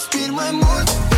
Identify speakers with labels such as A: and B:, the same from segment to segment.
A: Estil Dance.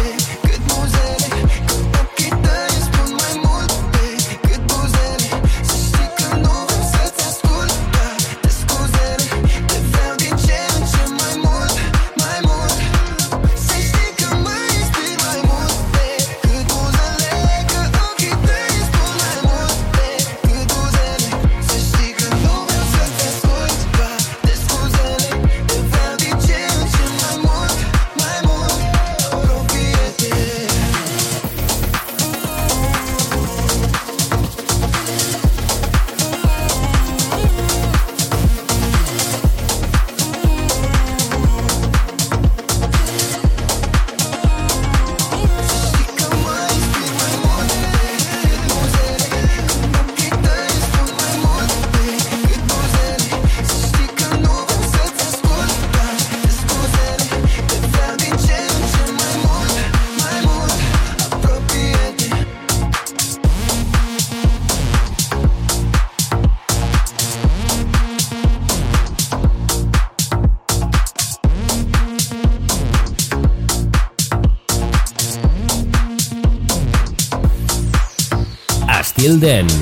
B: It's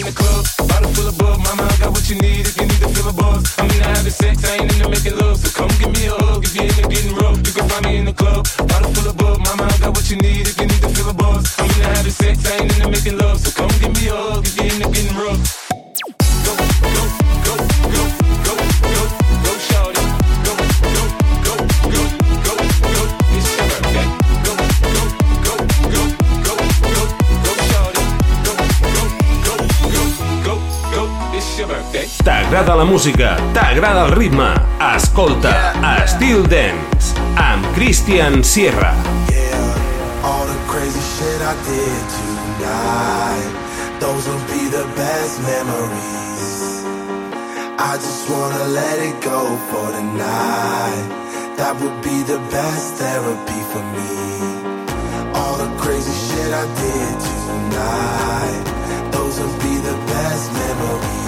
B: in the club. Bottle full of bug, mama, I got what you need if you need to feel a buzz. I mean, I have the
C: sex, I música, t'agrada el ritme, escolta yeah. Estil Dance amb Christian Sierra.
D: Yeah, all the crazy shit I did tonight Those will be the best memories. I just wanna let it go for the night. That would be the best therapy for me. All the crazy shit I did tonight Those will be the best memories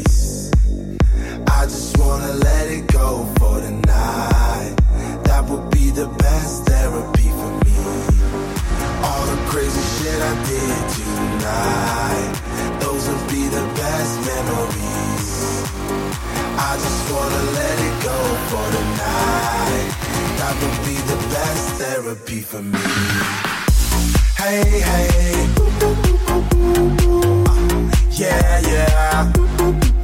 D: I just wanna let it go for the night. That would be the best therapy for me. All the crazy shit I did tonight. Those will be the best memories. I just wanna let it go for the night. That would be the best therapy for me.
E: Hey, hey. Uh, yeah, yeah.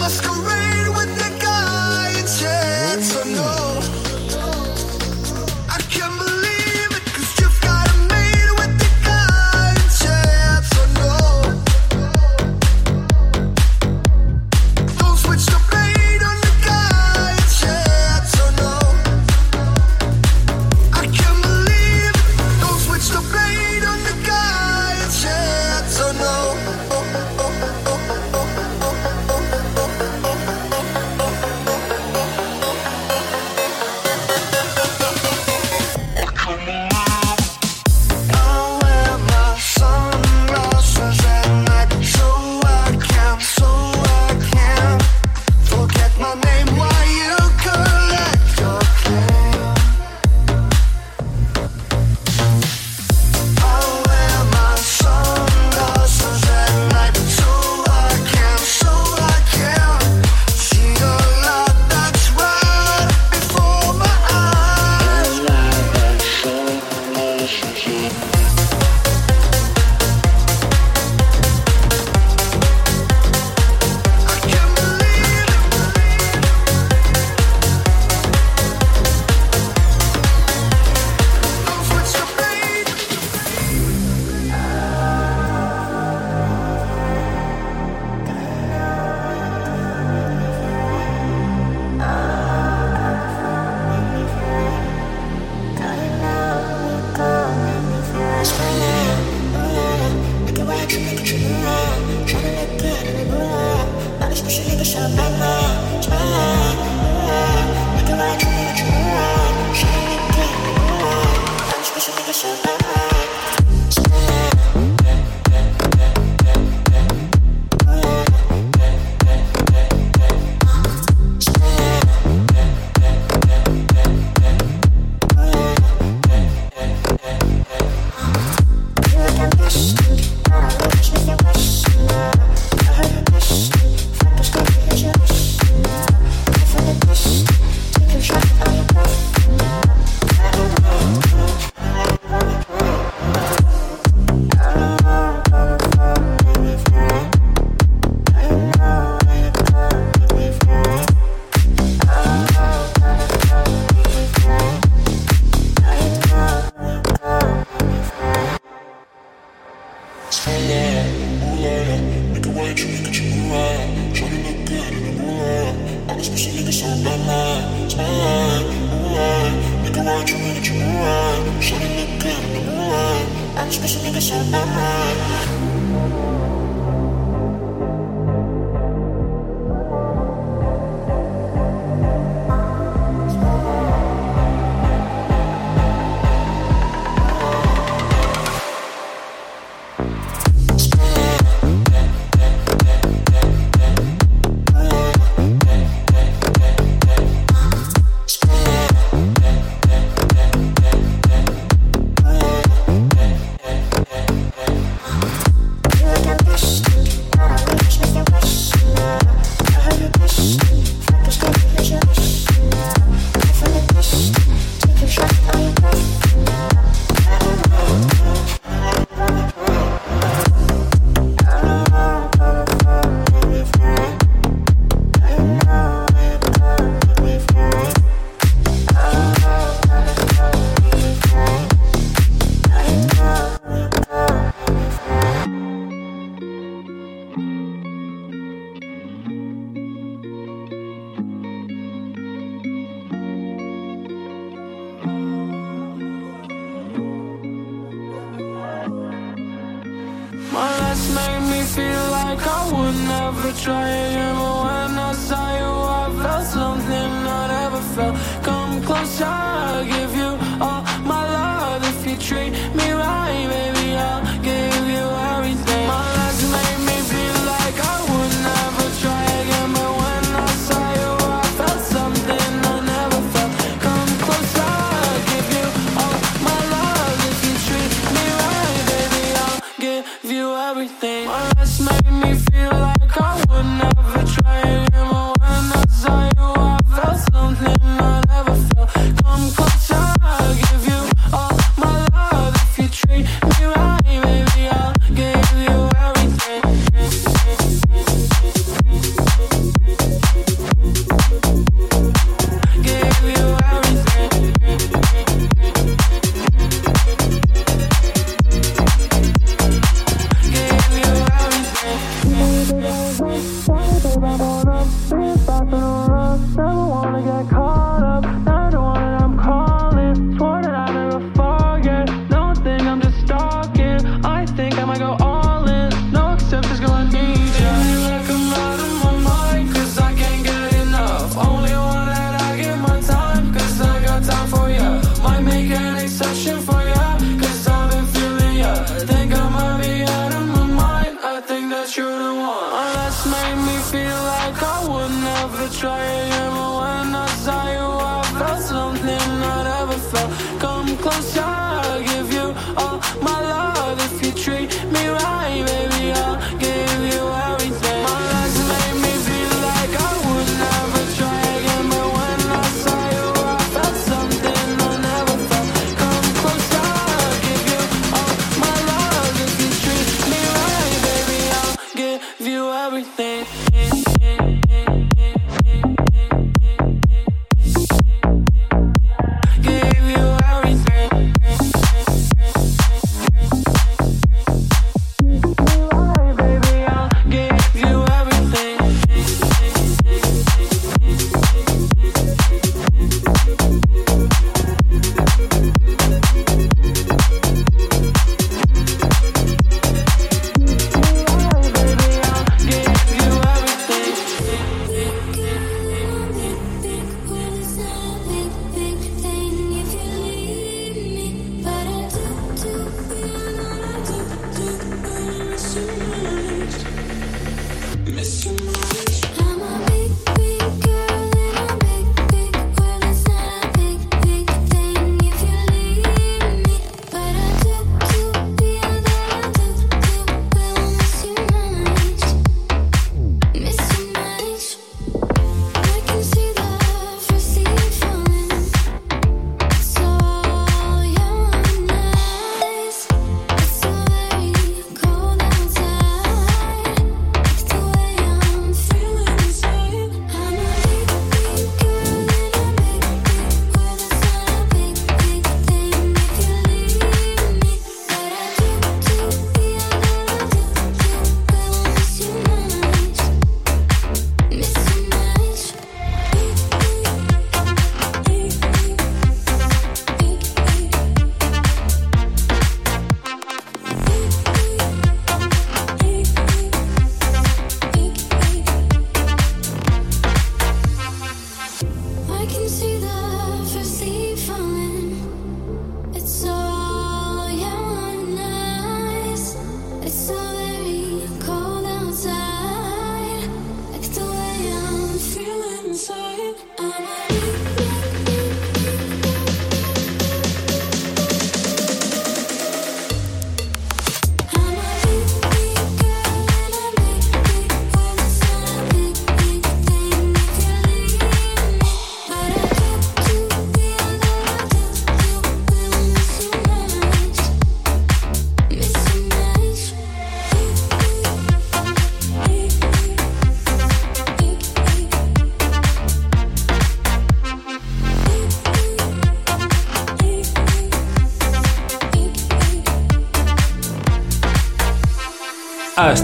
E: Don't masquerade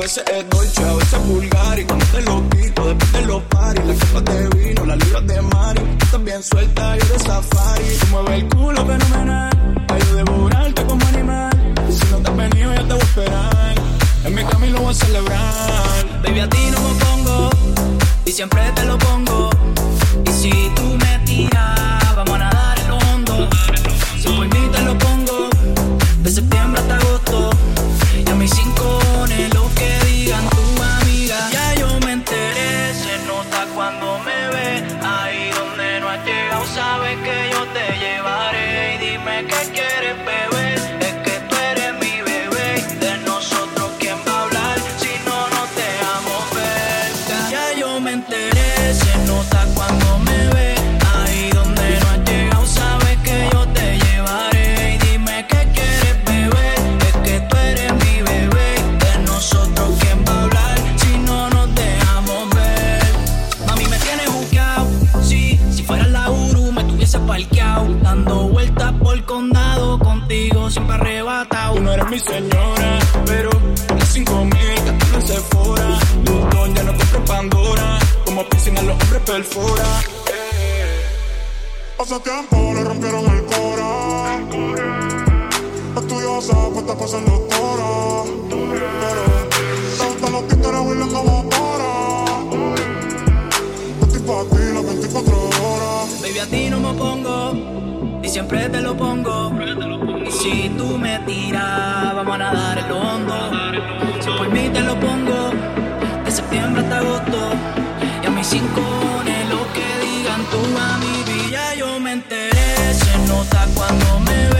F: veces es dolce, a veces es vulgar. Y cuando te lo quito, después te lo pari. Las copas de vino, las libras de Mari. Tú estás bien suelta, yo de safari. Tú mueves el culo fenomenal. Para yo devorarte como animal. Si no te has venido, yo te voy a esperar. En mi camino voy a celebrar.
G: Baby, a ti no me pongo. Y siempre te lo pongo. Y si tú me tiras
F: perfora. Eh.
H: Hace tiempo le rompieron el cora. Estudiosa, pues está pasando doctora. Pero te gustan los títeres bailando motora. Estoy pa' ti las 24 horas.
G: Baby, a ti no me pongo. Y siempre te lo pongo. Y si tú me tiras, vamos a nadar el hondo. Si por mí te lo pongo, de septiembre hasta agosto mí sin cojones lo que digan tú a mi vida yo me enteré. Se nota cuando me ve.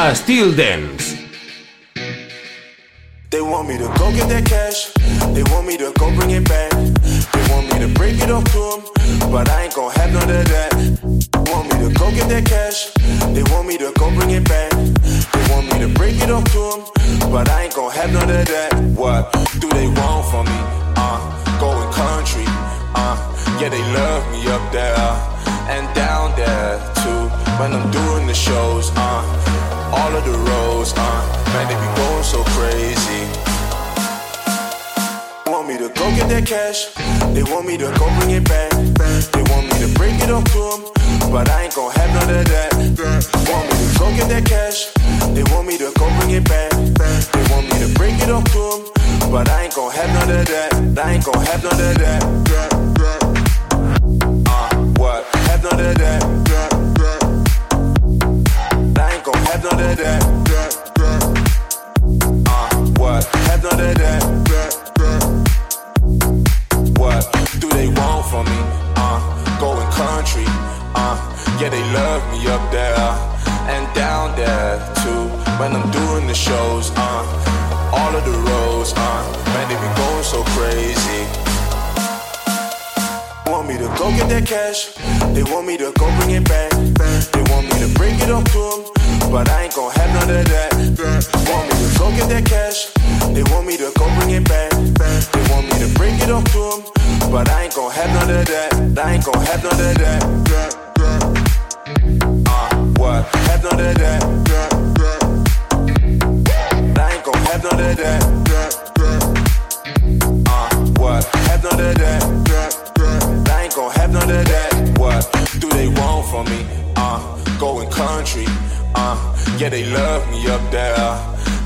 I: Charge.
C: Estil Dance.
J: They want me to go get that cash. They want me to go bring it back. They want me to break it off to them, but I ain't gon' have none of that. They want me to go get that cash. They want me to go bring it back. They want me to break it off to them, but I ain't gon' have none of that. What do they want from me? Uh, going country. Uh, yeah, they love me up there and down there too. When I'm doing the shows, uh, all of the roads, uh, man, they be going so crazy. Want me to go get that cash? They want me to go bring it back. They want me to break it off to them, but I ain't gon' have none of that. Want me to go get that cash? They want me to go bring it back. They want me to break it off to them, but I ain't gon' have none of that. I ain't gon' have none of that. Uh, what? Have none of that. Gon' have none of that. Uh, what? That. What do they want from me? Uh, going country. Uh, yeah, they love me up there and down there too. When I'm doing the shows, uh, all of the roads, uh, man, they be going so crazy. Want me to go get that cash? They want me to go bring it back. They want me to break it up to them, but I ain't gon' have none of that. Want me to go get that cash? They want me to go bring it back. They want me to break it off to them, but I ain't gon' have none of that. I ain't gon' have none of that. Uh, what? Have none of that. I ain't gon' have none of that.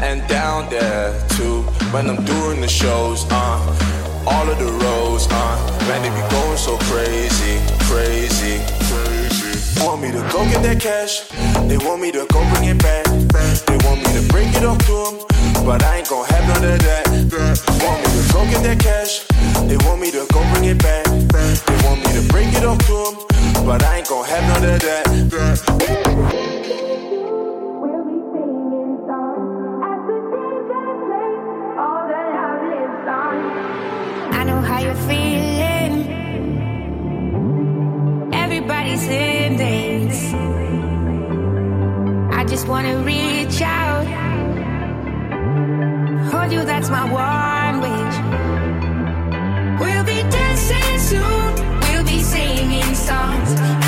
J: And down there too. When I'm doing the shows, uh, all of the roads, uh, man, they be going so crazy, crazy, crazy. Want me to go get that cash? They want me to go bring it back. They want me to break it off to them, but I ain't gon' have none of that. Want me to go get that cash? They want me to go bring it back. They want me to break it off to them, but I ain't gon' have none of that.
K: Feeling. Everybody's in days. I just wanna reach out. Hold you, that's my one wish. We'll be dancing soon. We'll be singing songs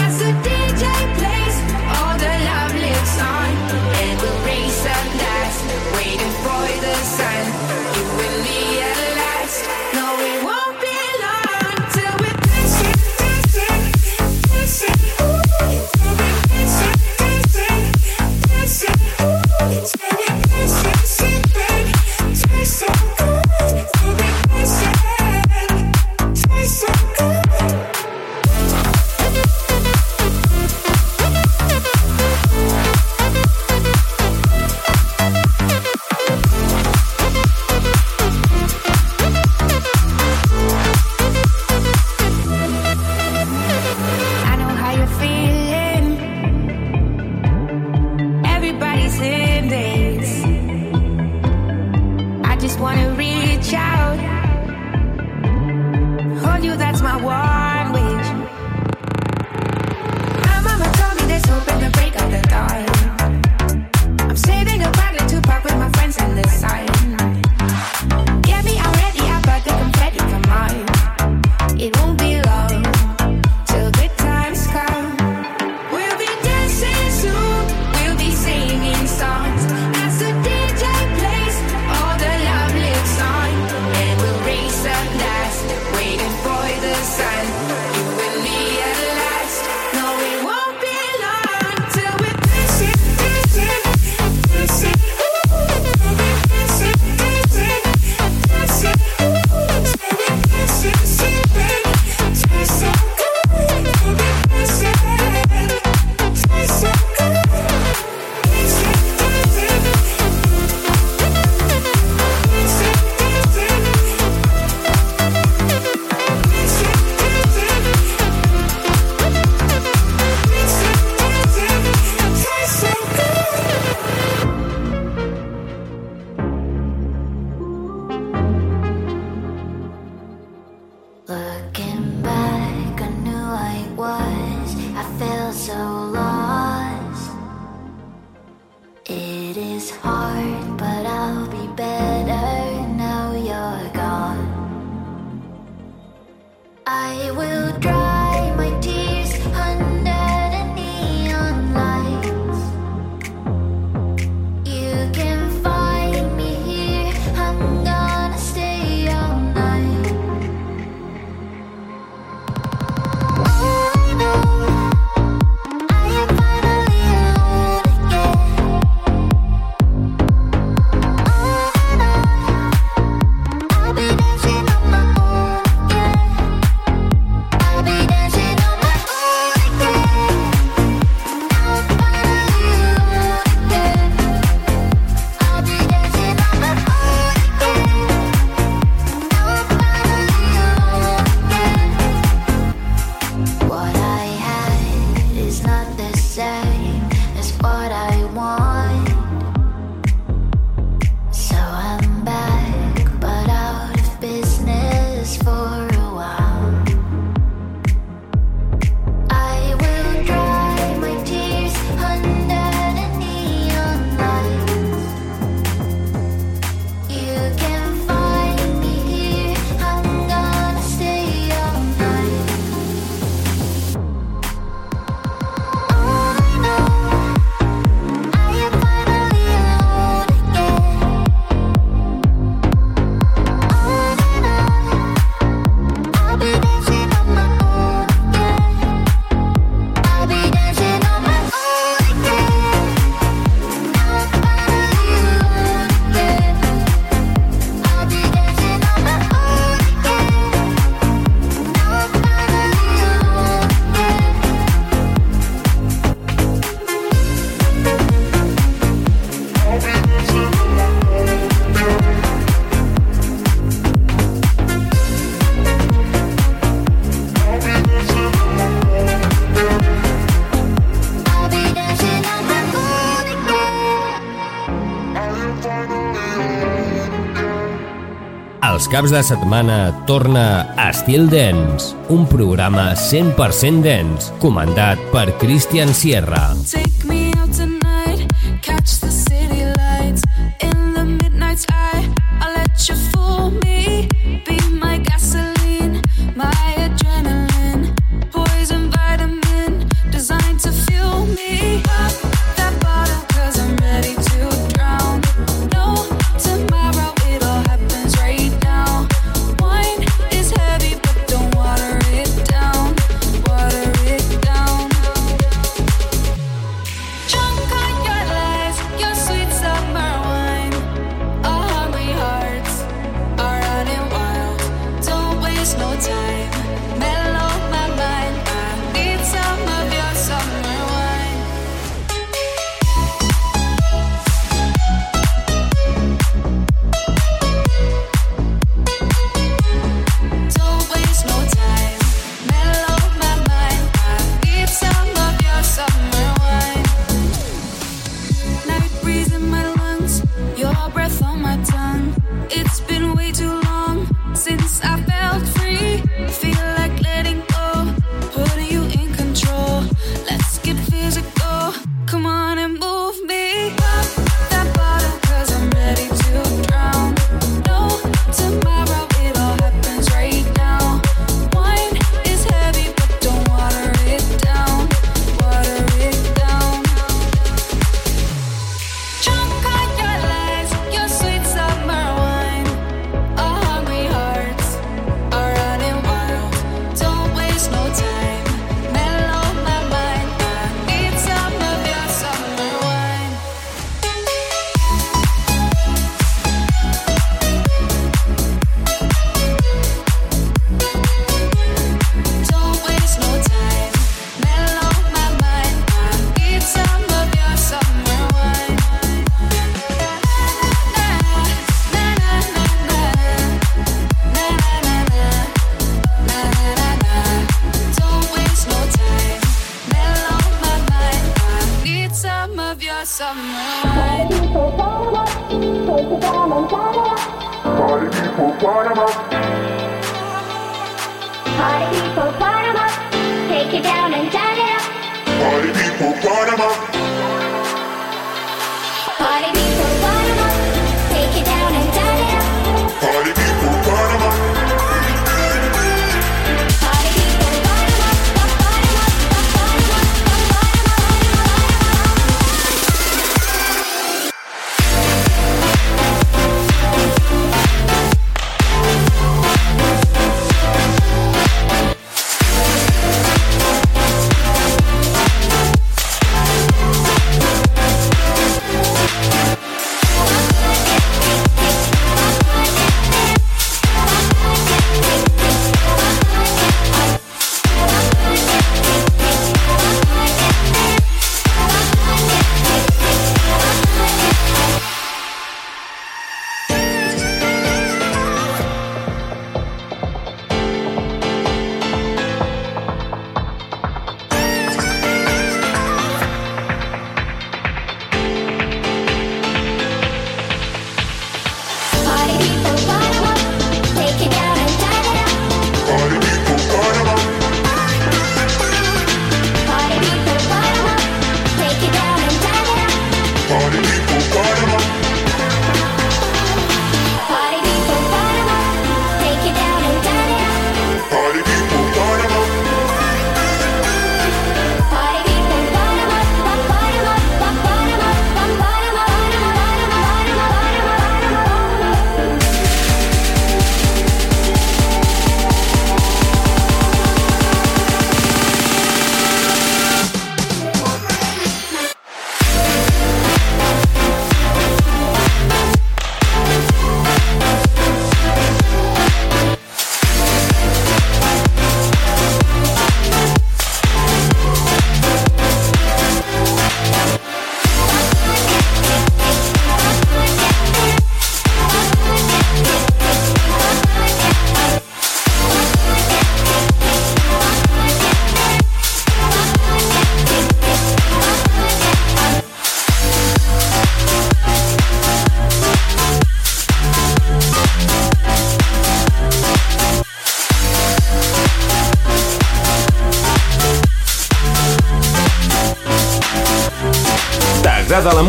K: caps de setmana torna a Estil Dance, un programa 100% dance, comandat per Christian Sierra. Sí.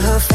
L: Her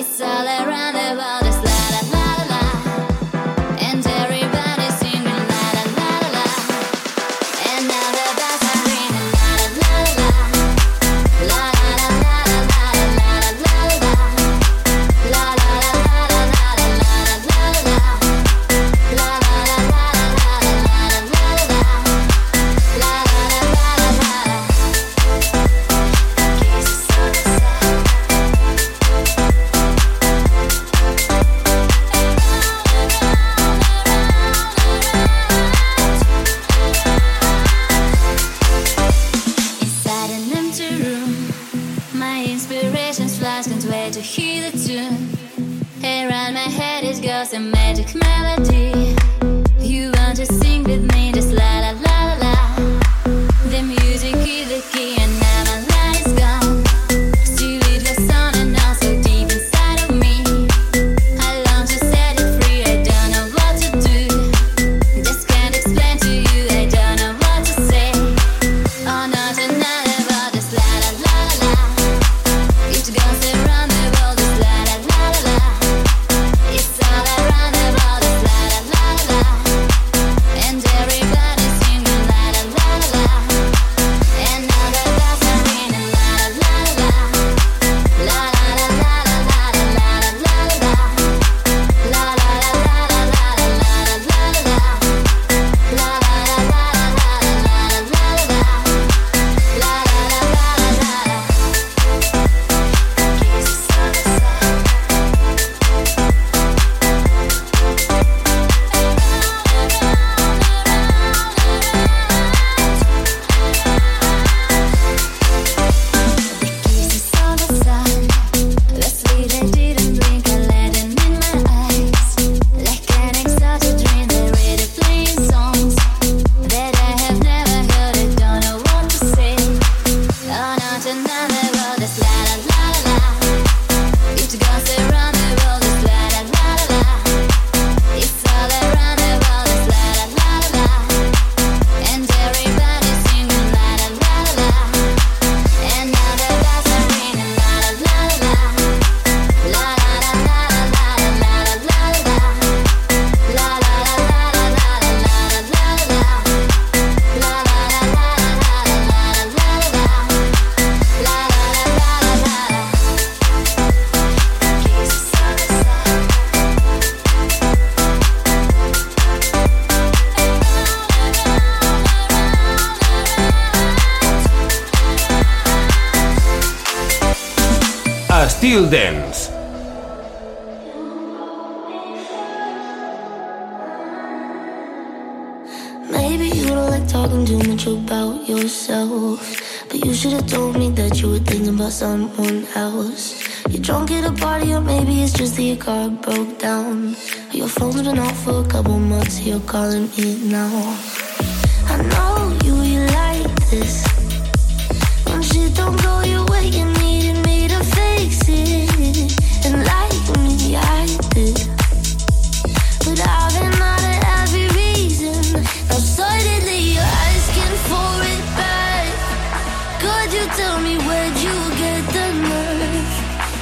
L: It's
M: all around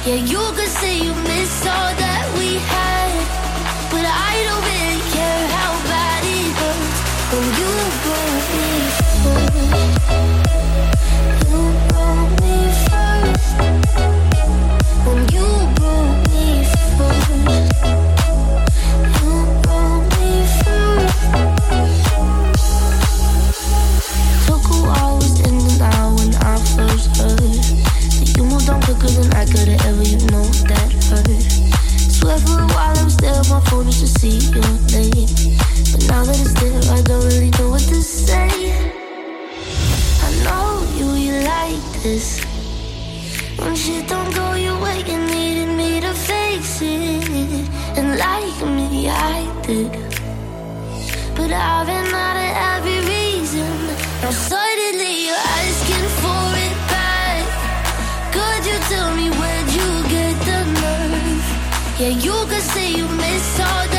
N: Yeah, you could When shit don't go your way, you needed me to fix it. And like me, I did. But I've been out of every reason. Now suddenly you're asking for it back. Could you tell me where'd you get the nerve? Yeah, you could say you miss all that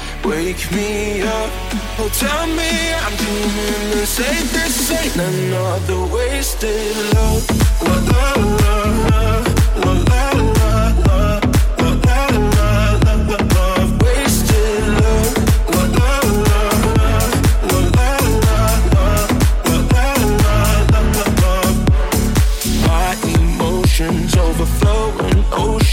O: Wake me up, oh tell me I'm doing the same. This ain't another wasted love. La la